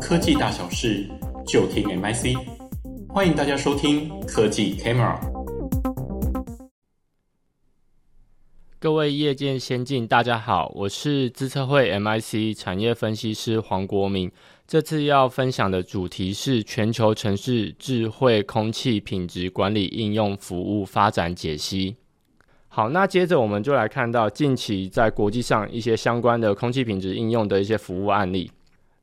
科技大小事，就听 MIC。欢迎大家收听科技 Camera。各位业界先进，大家好，我是资策会 MIC 产业分析师黄国明。这次要分享的主题是全球城市智慧空气品质管理应用服务发展解析。好，那接着我们就来看到近期在国际上一些相关的空气品质应用的一些服务案例。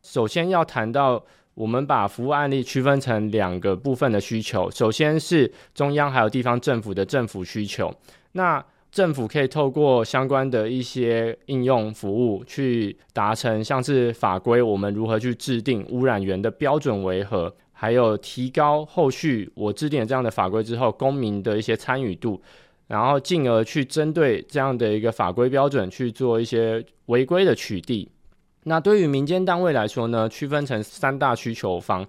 首先要谈到，我们把服务案例区分成两个部分的需求。首先是中央还有地方政府的政府需求。那政府可以透过相关的一些应用服务去达成，像是法规，我们如何去制定污染源的标准为何，还有提高后续我制定了这样的法规之后，公民的一些参与度。然后进而去针对这样的一个法规标准去做一些违规的取缔。那对于民间单位来说呢，区分成三大需求方。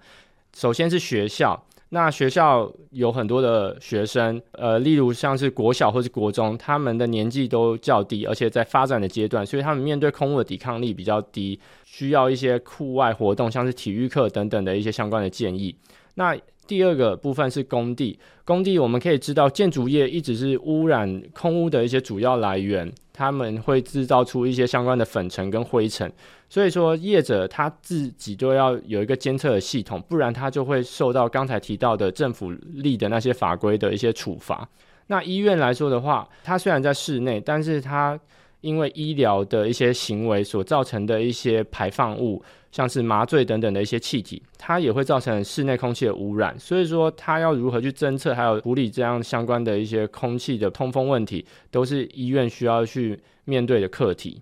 首先是学校，那学校有很多的学生，呃，例如像是国小或是国中，他们的年纪都较低，而且在发展的阶段，所以他们面对空污的抵抗力比较低，需要一些户外活动，像是体育课等等的一些相关的建议。那第二个部分是工地，工地我们可以知道，建筑业一直是污染空污的一些主要来源，他们会制造出一些相关的粉尘跟灰尘，所以说业者他自己都要有一个监测的系统，不然他就会受到刚才提到的政府立的那些法规的一些处罚。那医院来说的话，它虽然在室内，但是它因为医疗的一些行为所造成的一些排放物。像是麻醉等等的一些气体，它也会造成室内空气的污染。所以说，它要如何去侦测，还有处理这样相关的一些空气的通风问题，都是医院需要去面对的课题。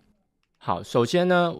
好，首先呢，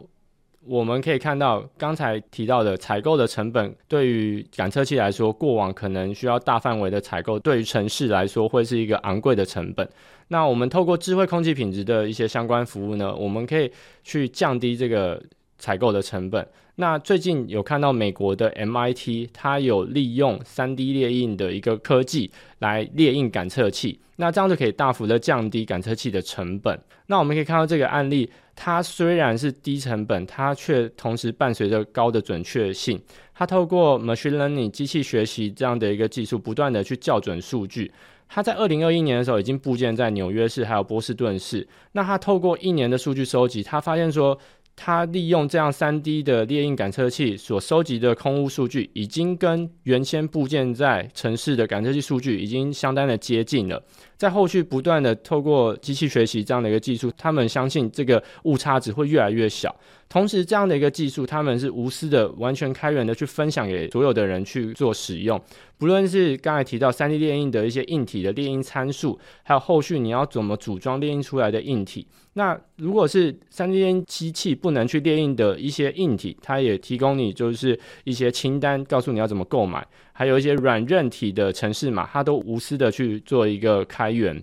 我们可以看到刚才提到的采购的成本，对于感测器来说，过往可能需要大范围的采购，对于城市来说会是一个昂贵的成本。那我们透过智慧空气品质的一些相关服务呢，我们可以去降低这个。采购的成本。那最近有看到美国的 MIT，它有利用 3D 列印的一个科技来列印感测器，那这样就可以大幅的降低感测器的成本。那我们可以看到这个案例，它虽然是低成本，它却同时伴随着高的准确性。它透过 Machine Learning 机器学习这样的一个技术，不断的去校准数据。它在二零二一年的时候已经布建在纽约市还有波士顿市。那它透过一年的数据收集，它发现说。它利用这样三 D 的猎鹰感测器所收集的空屋数据，已经跟原先部件在城市的感测器数据已经相当的接近了。在后续不断的透过机器学习这样的一个技术，他们相信这个误差值会越来越小。同时，这样的一个技术，他们是无私的、完全开源的去分享给所有的人去做使用。不论是刚才提到 3D 列印的一些硬体的列印参数，还有后续你要怎么组装列印出来的硬体。那如果是 3D 列印机器不能去列印的一些硬体，它也提供你就是一些清单，告诉你要怎么购买。还有一些软韧体的程式码，它都无私的去做一个开源，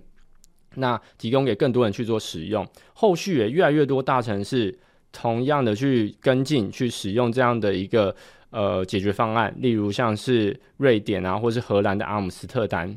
那提供给更多人去做使用。后续也越来越多大城市。同样的去跟进去使用这样的一个呃解决方案，例如像是瑞典啊，或是荷兰的阿姆斯特丹。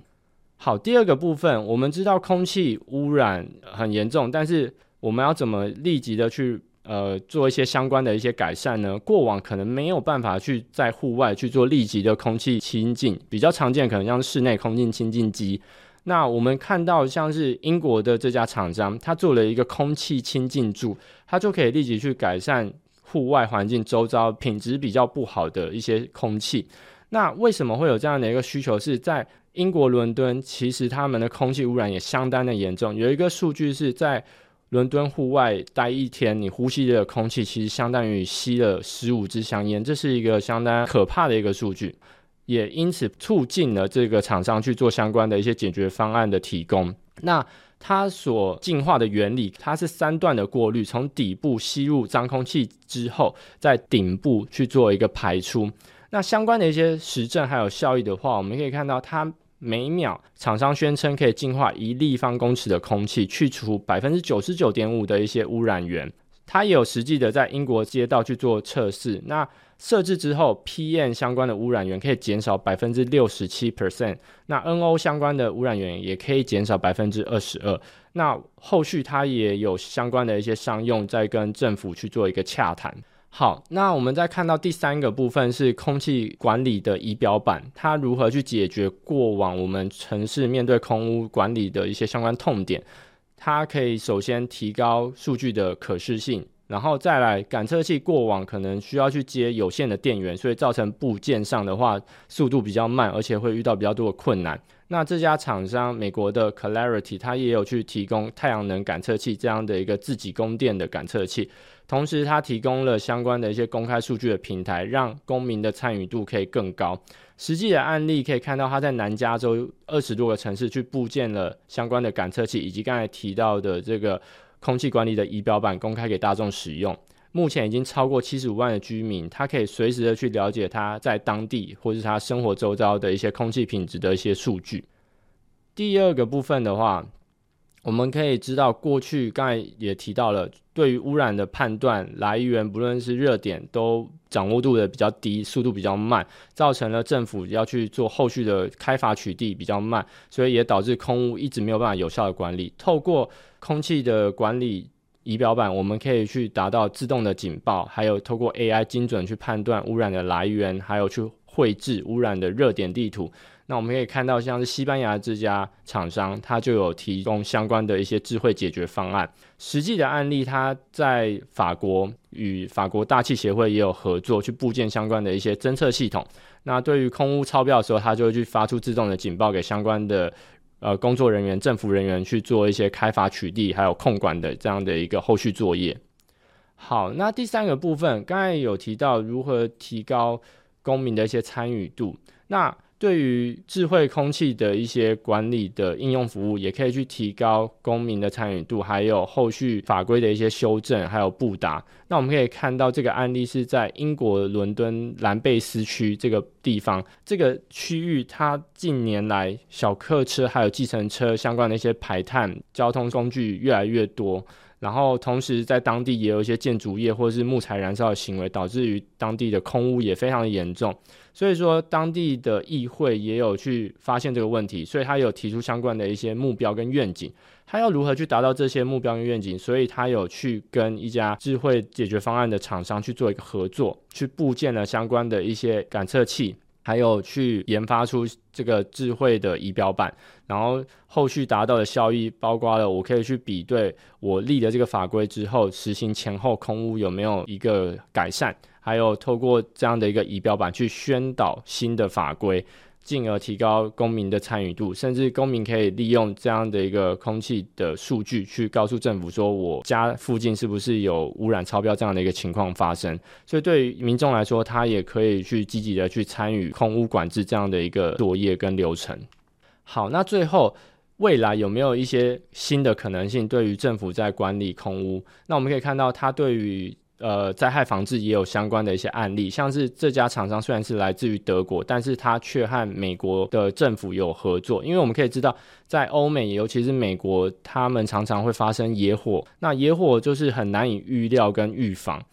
好，第二个部分，我们知道空气污染很严重，但是我们要怎么立即的去呃做一些相关的一些改善呢？过往可能没有办法去在户外去做立即的空气清净，比较常见可能像室内空气清净机。那我们看到像是英国的这家厂商，他做了一个空气清净柱，它就可以立即去改善户外环境周遭品质比较不好的一些空气。那为什么会有这样的一个需求？是在英国伦敦，其实他们的空气污染也相当的严重。有一个数据是在伦敦户外待一天，你呼吸的空气其实相当于吸了十五支香烟，这是一个相当可怕的一个数据。也因此促进了这个厂商去做相关的一些解决方案的提供。那它所净化的原理，它是三段的过滤，从底部吸入脏空气之后，在顶部去做一个排出。那相关的一些实证还有效益的话，我们可以看到，它每秒厂商宣称可以净化一立方公尺的空气，去除百分之九十九点五的一些污染源。它也有实际的在英国街道去做测试。那设置之后，PM 相关的污染源可以减少百分之六十七 percent，那 NO 相关的污染源也可以减少百分之二十二。那后续它也有相关的一些商用在跟政府去做一个洽谈。好，那我们再看到第三个部分是空气管理的仪表板，它如何去解决过往我们城市面对空污管理的一些相关痛点？它可以首先提高数据的可视性。然后再来，感测器过往可能需要去接有线的电源，所以造成部件上的话速度比较慢，而且会遇到比较多的困难。那这家厂商美国的 Clarity，它也有去提供太阳能感测器这样的一个自己供电的感测器，同时它提供了相关的一些公开数据的平台，让公民的参与度可以更高。实际的案例可以看到，它在南加州二十多个城市去布建了相关的感测器，以及刚才提到的这个。空气管理的仪表板公开给大众使用，目前已经超过七十五万的居民，他可以随时的去了解他在当地或是他生活周遭的一些空气品质的一些数据。第二个部分的话，我们可以知道，过去刚才也提到了，对于污染的判断来源，不论是热点，都掌握度的比较低，速度比较慢，造成了政府要去做后续的开发取缔比较慢，所以也导致空污一直没有办法有效的管理。透过空气的管理仪表板，我们可以去达到自动的警报，还有透过 AI 精准去判断污染的来源，还有去绘制污染的热点地图。那我们可以看到，像是西班牙这家厂商，它就有提供相关的一些智慧解决方案。实际的案例，它在法国与法国大气协会也有合作，去布建相关的一些侦测系统。那对于空污超标的时候，它就会去发出自动的警报给相关的呃工作人员、政府人员去做一些开罚取缔，还有控管的这样的一个后续作业。好，那第三个部分，刚才有提到如何提高公民的一些参与度。那对于智慧空气的一些管理的应用服务，也可以去提高公民的参与度，还有后续法规的一些修正，还有布达。那我们可以看到，这个案例是在英国伦敦兰贝斯区这个地方，这个区域它近年来小客车还有计程车相关的一些排碳交通工具越来越多。然后，同时在当地也有一些建筑业或者是木材燃烧的行为，导致于当地的空污也非常的严重。所以说，当地的议会也有去发现这个问题，所以他有提出相关的一些目标跟愿景。他要如何去达到这些目标跟愿景？所以他有去跟一家智慧解决方案的厂商去做一个合作，去布建了相关的一些感测器。还有去研发出这个智慧的仪表板，然后后续达到的效益，包括了我可以去比对我立的这个法规之后，实行前后空屋有没有一个改善，还有透过这样的一个仪表板去宣导新的法规。进而提高公民的参与度，甚至公民可以利用这样的一个空气的数据去告诉政府说，我家附近是不是有污染超标这样的一个情况发生。所以对于民众来说，他也可以去积极的去参与空污管制这样的一个作业跟流程。好，那最后未来有没有一些新的可能性？对于政府在管理空污，那我们可以看到，它对于呃，灾害防治也有相关的一些案例，像是这家厂商虽然是来自于德国，但是它却和美国的政府有合作。因为我们可以知道，在欧美，尤其是美国，他们常常会发生野火。那野火就是很难以预料跟预防，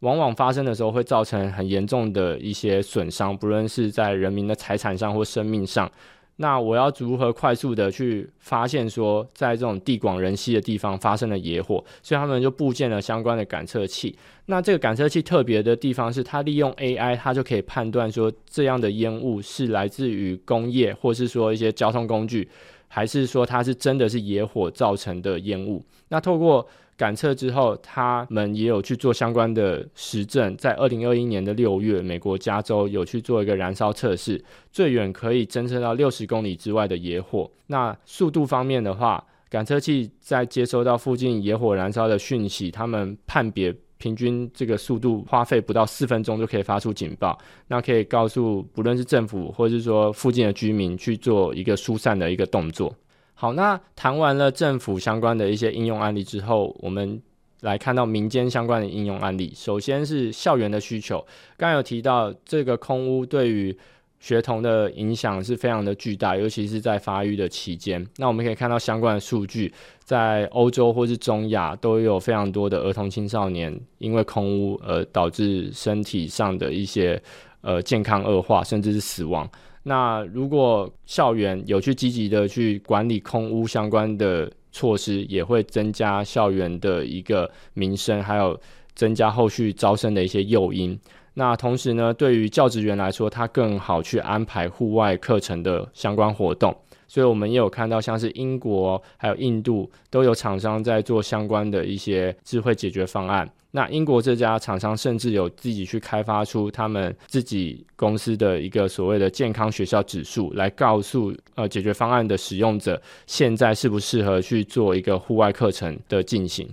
往往发生的时候会造成很严重的一些损伤，不论是在人民的财产上或生命上。那我要如何快速的去发现说，在这种地广人稀的地方发生了野火，所以他们就布建了相关的感测器。那这个感测器特别的地方是，它利用 AI，它就可以判断说，这样的烟雾是来自于工业，或是说一些交通工具，还是说它是真的是野火造成的烟雾。那透过感测之后，他们也有去做相关的实证。在二零二一年的六月，美国加州有去做一个燃烧测试，最远可以侦测到六十公里之外的野火。那速度方面的话，感测器在接收到附近野火燃烧的讯息，他们判别平均这个速度花费不到四分钟就可以发出警报，那可以告诉不论是政府或是说附近的居民去做一个疏散的一个动作。好，那谈完了政府相关的一些应用案例之后，我们来看到民间相关的应用案例。首先是校园的需求，刚刚有提到这个空屋对于学童的影响是非常的巨大，尤其是在发育的期间。那我们可以看到相关的数据，在欧洲或是中亚都有非常多的儿童青少年因为空屋而导致身体上的一些呃健康恶化，甚至是死亡。那如果校园有去积极的去管理空屋相关的措施，也会增加校园的一个名声，还有增加后续招生的一些诱因。那同时呢，对于教职员来说，他更好去安排户外课程的相关活动。所以，我们也有看到，像是英国还有印度都有厂商在做相关的一些智慧解决方案。那英国这家厂商甚至有自己去开发出他们自己公司的一个所谓的健康学校指数，来告诉呃解决方案的使用者，现在适不适合去做一个户外课程的进行。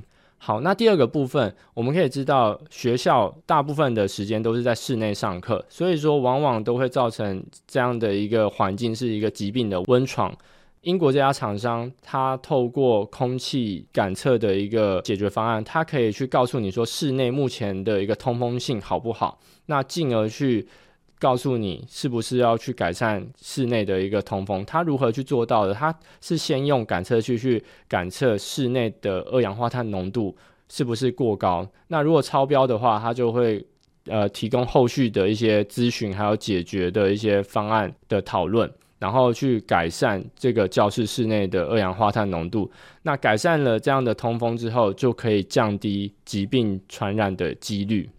好，那第二个部分，我们可以知道，学校大部分的时间都是在室内上课，所以说往往都会造成这样的一个环境是一个疾病的温床。英国这家厂商，它透过空气感测的一个解决方案，它可以去告诉你说室内目前的一个通风性好不好，那进而去。告诉你是不是要去改善室内的一个通风？它如何去做到的？它是先用感测器去感测室内的二氧化碳浓度是不是过高？那如果超标的话，它就会呃提供后续的一些咨询，还有解决的一些方案的讨论，然后去改善这个教室室内的二氧化碳浓度。那改善了这样的通风之后，就可以降低疾病传染的几率。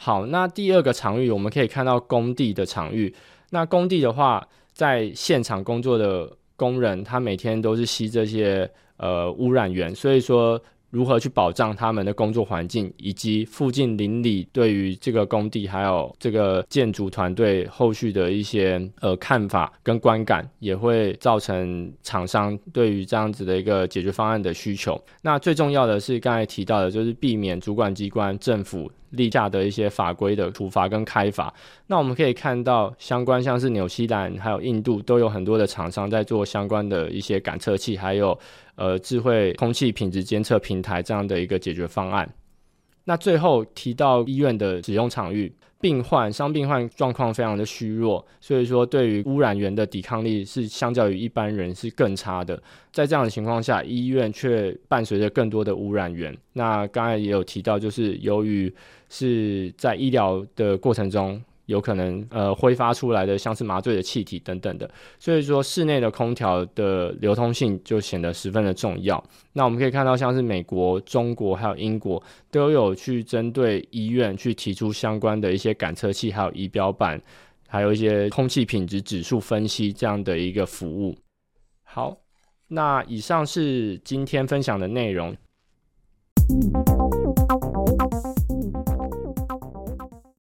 好，那第二个场域，我们可以看到工地的场域。那工地的话，在现场工作的工人，他每天都是吸这些呃污染源，所以说。如何去保障他们的工作环境，以及附近邻里对于这个工地还有这个建筑团队后续的一些呃看法跟观感，也会造成厂商对于这样子的一个解决方案的需求。那最重要的是刚才提到的，就是避免主管机关政府立下的一些法规的处罚跟开罚。那我们可以看到，相关像是纽西兰还有印度都有很多的厂商在做相关的一些感测器，还有。呃，智慧空气品质监测平台这样的一个解决方案。那最后提到医院的使用场域，病患、伤病患状况非常的虚弱，所以说对于污染源的抵抗力是相较于一般人是更差的。在这样的情况下，医院却伴随着更多的污染源。那刚才也有提到，就是由于是在医疗的过程中。有可能呃挥发出来的像是麻醉的气体等等的，所以说室内的空调的流通性就显得十分的重要。那我们可以看到，像是美国、中国还有英国都有去针对医院去提出相关的一些感测器，还有仪表板，还有一些空气品质指数分析这样的一个服务。好，那以上是今天分享的内容。